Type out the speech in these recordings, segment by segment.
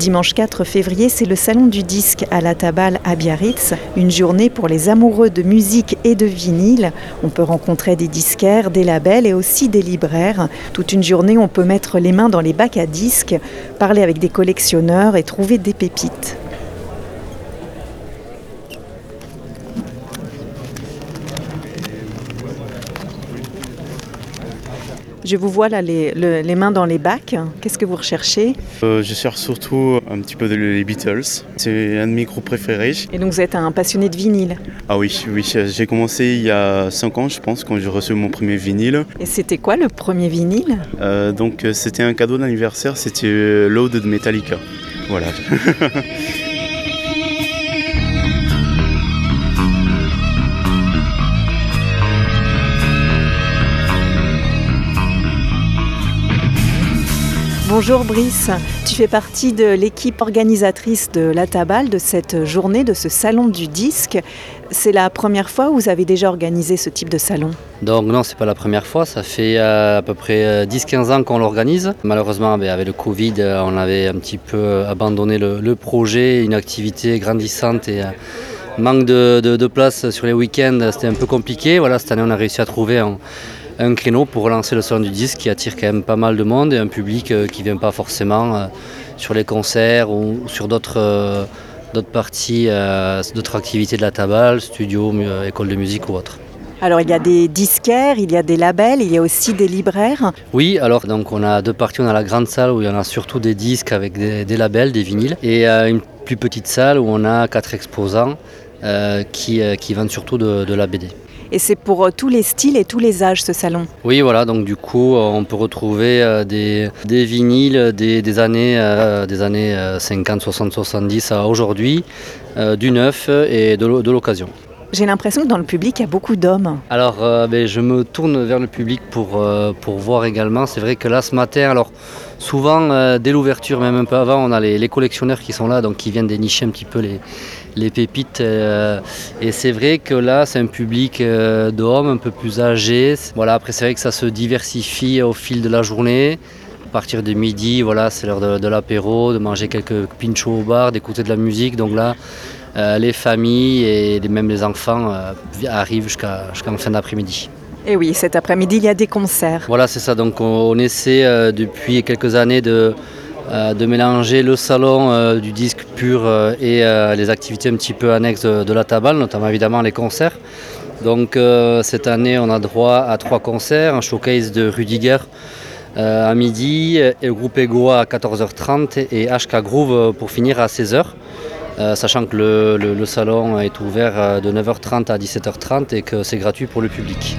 Dimanche 4 février, c'est le salon du disque à la Tabale à Biarritz, une journée pour les amoureux de musique et de vinyle. On peut rencontrer des disquaires, des labels et aussi des libraires. Toute une journée, on peut mettre les mains dans les bacs à disques, parler avec des collectionneurs et trouver des pépites. Je vous vois là les, le- les mains dans les bacs. Qu'est-ce que vous recherchez Euh, je cherche surtout un petit peu de- les Beatles. C'est un de mes groupes préférés. Et donc vous êtes un passionné de vinyle. Ah oui, oui, j'ai commencé il y a 5 ans, je pense, quand j'ai reçu mon premier vinyle. Et c'était quoi le premier vinyle? Euh, donc c'était un cadeau d'anniversaire, c'était Load de Metallica. Voilà. Bonjour Brice, tu fais partie de l'équipe organisatrice de la Tabale, de cette journée, de ce salon du disque. C'est la première fois où vous avez déjà organisé ce type de salon? Donc non, c'est pas la première fois, ça fait euh, à peu près euh, 10-15 ans qu'on l'organise. Malheureusement, ben, avec le Covid, euh, on avait un petit peu euh, abandonné le, projet, une activité grandissante et euh, manque de, de- de place sur les week-ends, c'était un peu compliqué. Voilà, cette année, on a réussi à trouver un, un créneau pour relancer le salon du disque qui attire quand même pas mal de monde et un public euh, qui vient pas forcément euh, sur les concerts ou sur d'autres euh, d'autres parties, d'autres activités de la tabale, studio, école de musique ou autre. Alors il y a des disquaires, il y a des labels, il y a aussi des libraires. Oui, alors donc on a deux parties. On a la grande salle où il y en a surtout des disques avec des, des labels, des vinyles, et euh, une plus petite salle où on a quatre exposants euh, qui, euh, qui vendent surtout de, de la BD. Et c'est pour euh, tous les styles et tous les âges ce salon. Oui, voilà, donc du coup, euh, on peut retrouver euh, des, des vinyles des, des années, euh, des années euh, 50, 60, 70 à aujourd'hui, euh, du neuf et de l'o- de l'occasion. J'ai l'impression que dans le public, il y a beaucoup d'hommes. Alors, euh, ben, je me tourne vers le public pour, euh, pour voir également. C'est vrai que là, ce matin, alors souvent, euh, dès l'ouverture, même un peu avant, on a les, les collectionneurs qui sont là, donc qui viennent dénicher un petit peu les, les pépites. euh, et c'est vrai que là, c'est un public euh, d'hommes un peu plus âgés. Voilà, après, c'est vrai que ça se diversifie au fil de la journée. À partir de midi, voilà, c'est l'heure de, de l'apéro, de manger quelques pinchos au bar, d'écouter de la musique. Donc là, euh, les familles et même les enfants arrivent jusqu'à jusqu'en fin d'après-midi. Et oui, cet après-midi, il y a des concerts. Voilà, c'est ça. Donc on, on essaie depuis quelques années de, de mélanger le salon euh, du disque pur euh, et euh, les activités un petit peu annexes de, la tabale, notamment évidemment les concerts. Donc euh, cette année, on a droit à trois concerts, un showcase de Rudiger euh, à midi, le groupe Ego à 14h30 et HK Groove euh, pour finir à 16h. Euh, sachant que le, le- salon est ouvert euh, de 9h30 à 17h30 et que c'est gratuit pour le public.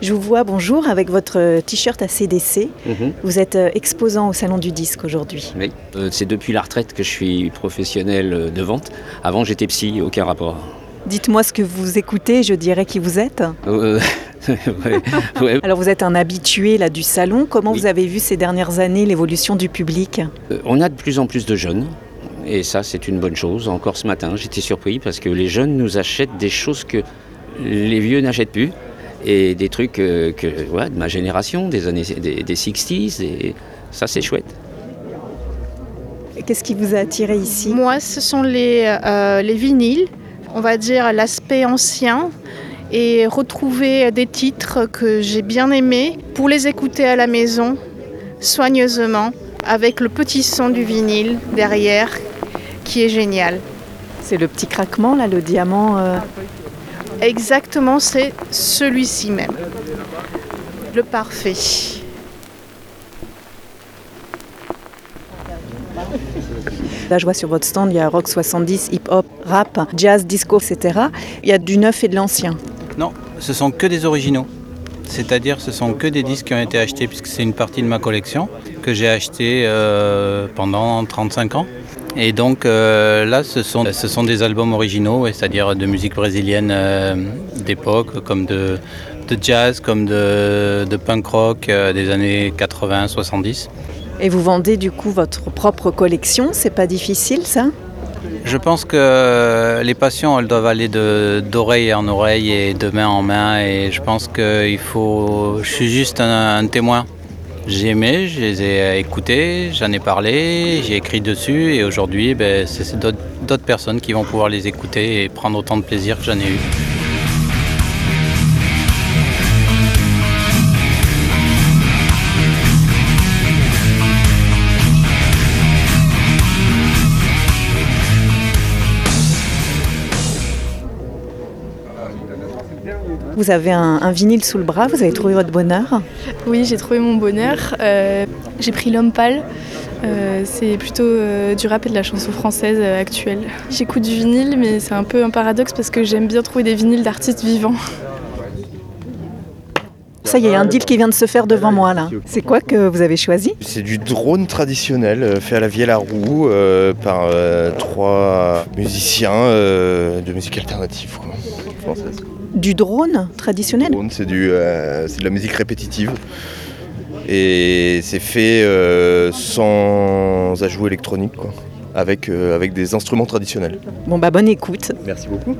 Je vous vois, bonjour, avec votre t-shirt ACDC. Mhm. Vous êtes euh, exposant au Salon du Disque aujourd'hui. Oui, Euh, c'est depuis la retraite que je suis professionnel euh, de vente. Avant, j'étais psy, aucun rapport. Dites-moi ce que vous écoutez, je dirais qui vous êtes. Euh, ouais, ouais. Alors vous êtes un habitué là du salon. Comment Oui. vous avez vu ces dernières années l'évolution du public? Euh, On a de plus en plus de jeunes. Et ça, c'est une bonne chose. Encore ce matin, j'étais surpris parce que les jeunes nous achètent des choses que les vieux n'achètent plus. Et des trucs euh, que, ouais, de ma génération, des années des, des 60s. Et ça, c'est chouette. Qu'est-ce qui vous a attiré ici? Moi, ce sont les, euh, les vinyles, on va dire l'aspect ancien et retrouver des titres que j'ai bien aimés pour les écouter à la maison soigneusement avec le petit son du vinyle derrière qui est génial. C'est le petit craquement là, le diamant. euh, Exactement, c'est celui-ci même. Le parfait. Là, je vois sur votre stand, il y a rock 70, hip-hop, rap, jazz, disco, etc. Il y a du neuf et de l'ancien. Non, ce sont que des originaux. C'est-à-dire ce sont que des disques qui ont été achetés puisque c'est une partie de ma collection que j'ai acheté euh, pendant 35 ans. Et donc euh, là, ce sont, ce sont des albums originaux, c'est-à-dire de musique brésilienne euh, d'époque, comme de, de jazz, comme de, de punk rock euh, des années 80-70. Et vous vendez du coup votre propre collection, c'est pas difficile ça? Je pense que les passions, elles doivent aller d'oreille en oreille et de main en main. Et je pense que il faut. Je suis juste un, un témoin. J'ai aimé, je les ai écoutés, j'en ai parlé, j'ai écrit dessus. Et aujourd'hui, ben, c'est d'autres personnes qui vont pouvoir les écouter et prendre autant de plaisir que j'en ai eu. Vous avez un, un vinyle sous le bras, vous avez trouvé votre bonheur Oui, j'ai trouvé mon bonheur. Euh, j'ai pris L'Homme Pâle. Euh, c'est plutôt euh, du rap et de la chanson française euh, actuelle. J'écoute du vinyle, mais c'est un peu un paradoxe parce que j'aime bien trouver des vinyles d'artistes vivants. Ça y est, un deal qui vient de se faire devant moi là. C'est quoi que vous avez choisi C'est du drone traditionnel euh, fait à la vie à la roue euh, par euh, trois musiciens euh, de musique alternative quoi, française. Du drone traditionnel Drone, c'est du, euh, c'est de la musique répétitive et c'est fait euh, sans ajout électronique quoi, avec, euh, avec des instruments traditionnels. Bon bah bonne écoute. Merci beaucoup.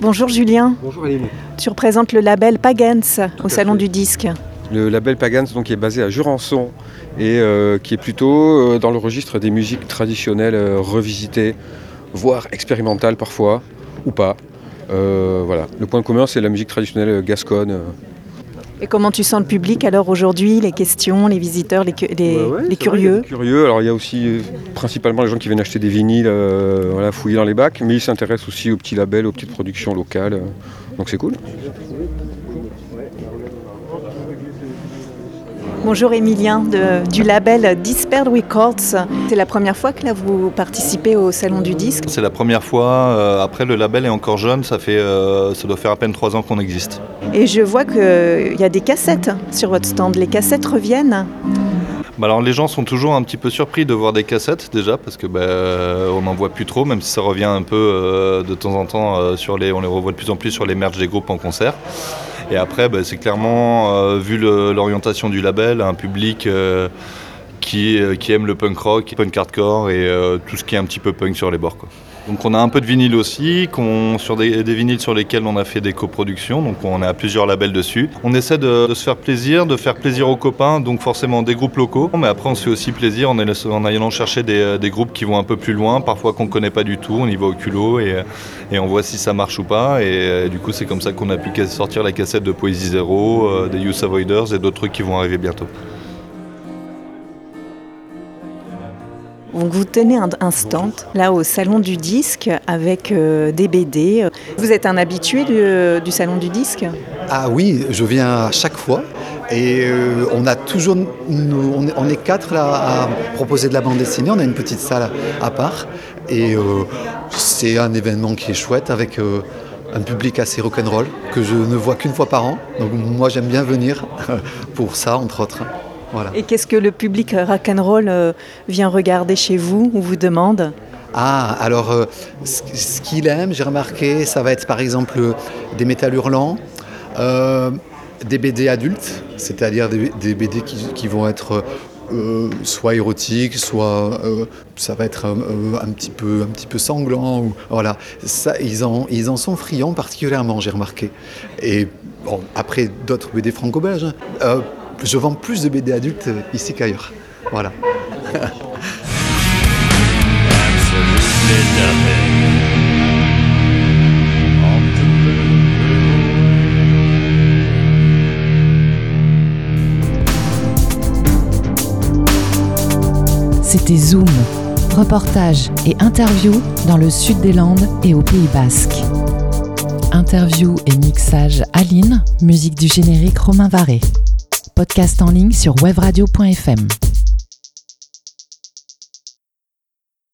Bonjour Julien, Bonjour Aline. tu représentes le label Pagans au Salon fait. du Disque. Le label Pagans donc, qui est basé à Jurançon et euh, qui est plutôt euh, dans le registre des musiques traditionnelles euh, revisitées, voire expérimentales parfois, ou pas. Euh, voilà. Le point commun c'est la musique traditionnelle gasconne. euh. Et comment tu sens le public alors aujourd'hui Les questions, les visiteurs, les, cu- les- ouais, vrai, curieux curieux. Alors il y a aussi euh, principalement les gens qui viennent acheter des vinyles, euh, voilà, fouiller dans les bacs, mais ils s'intéressent aussi aux petits labels, aux petites productions locales. euh. donc c'est cool. Bonjour Emilien de- du label Dispersed Records. C'est la première fois que là vous participez au Salon du Disque? C'est la première fois. euh, après, le label est encore jeune. Ça, fait, euh, ça doit faire à peine trois ans qu'on existe. Et je vois qu'il y a des cassettes sur votre stand. Les cassettes reviennent. Bah alors, les gens sont toujours un petit peu surpris de voir des cassettes déjà parce que bah, euh, on n'en voit plus trop, même si ça revient un peu euh, de temps en temps euh, sur les, on les revoit de plus en plus sur les merch des groupes en concert. Et après, bah, c'est clairement vu l'orientation du label, un public qui, euh, qui aime le punk rock, punk hardcore et euh, tout ce qui est un petit peu punk sur les bords. Donc on a un peu de vinyle aussi, sur des, vinyles sur lesquels on a fait des coproductions, donc on a plusieurs labels dessus. On essaie de, se faire plaisir, de faire plaisir aux copains, donc forcément des groupes locaux, mais après on se fait aussi plaisir en, allant- chercher des, des groupes qui vont un peu plus loin, parfois qu'on ne connaît pas du tout, on y va au culot et, on voit si ça marche ou pas. Et euh, du coup c'est comme ça qu'on a pu sortir la cassette de Poésie Zéro, euh, des Youth Avoiders et d'autres trucs qui vont arriver bientôt. Vous tenez un, stand là au Salon du Disque avec euh, des BD. Vous êtes un habitué du, Salon du Disque? Ah oui, je viens à chaque fois. Et euh, on a toujours, on, est, quatre là à proposer de la bande dessinée. On a une petite salle à part. Et euh, c'est un événement qui est chouette avec un public assez rock'n'roll que je ne vois qu'une fois par an. Donc moi j'aime bien venir pour ça entre autres. Voilà. Et qu'est-ce que le public rock'n'roll euh, vient regarder chez vous ou vous demande? Ah, alors euh, ce qu'il aime, j'ai remarqué, ça va être par exemple euh, des métal hurlants, euh, des BD adultes, c'est-à-dire des, des BD qui, qui vont être soit érotiques, soit ça va être un, petit peu, un petit peu sanglant. Ou, voilà, ça, ils, en, ils en sont friands particulièrement, j'ai remarqué. Et bon, après d'autres BD franco-belges, hein. Euh, je vends plus de BD adultes ici qu'ailleurs. Voilà. C'était Zoom, reportage et interview dans le sud des Landes et au Pays Basque. Interview et mixage Aline, musique du générique Romain Varé. Podcast en ligne sur webradio.fm.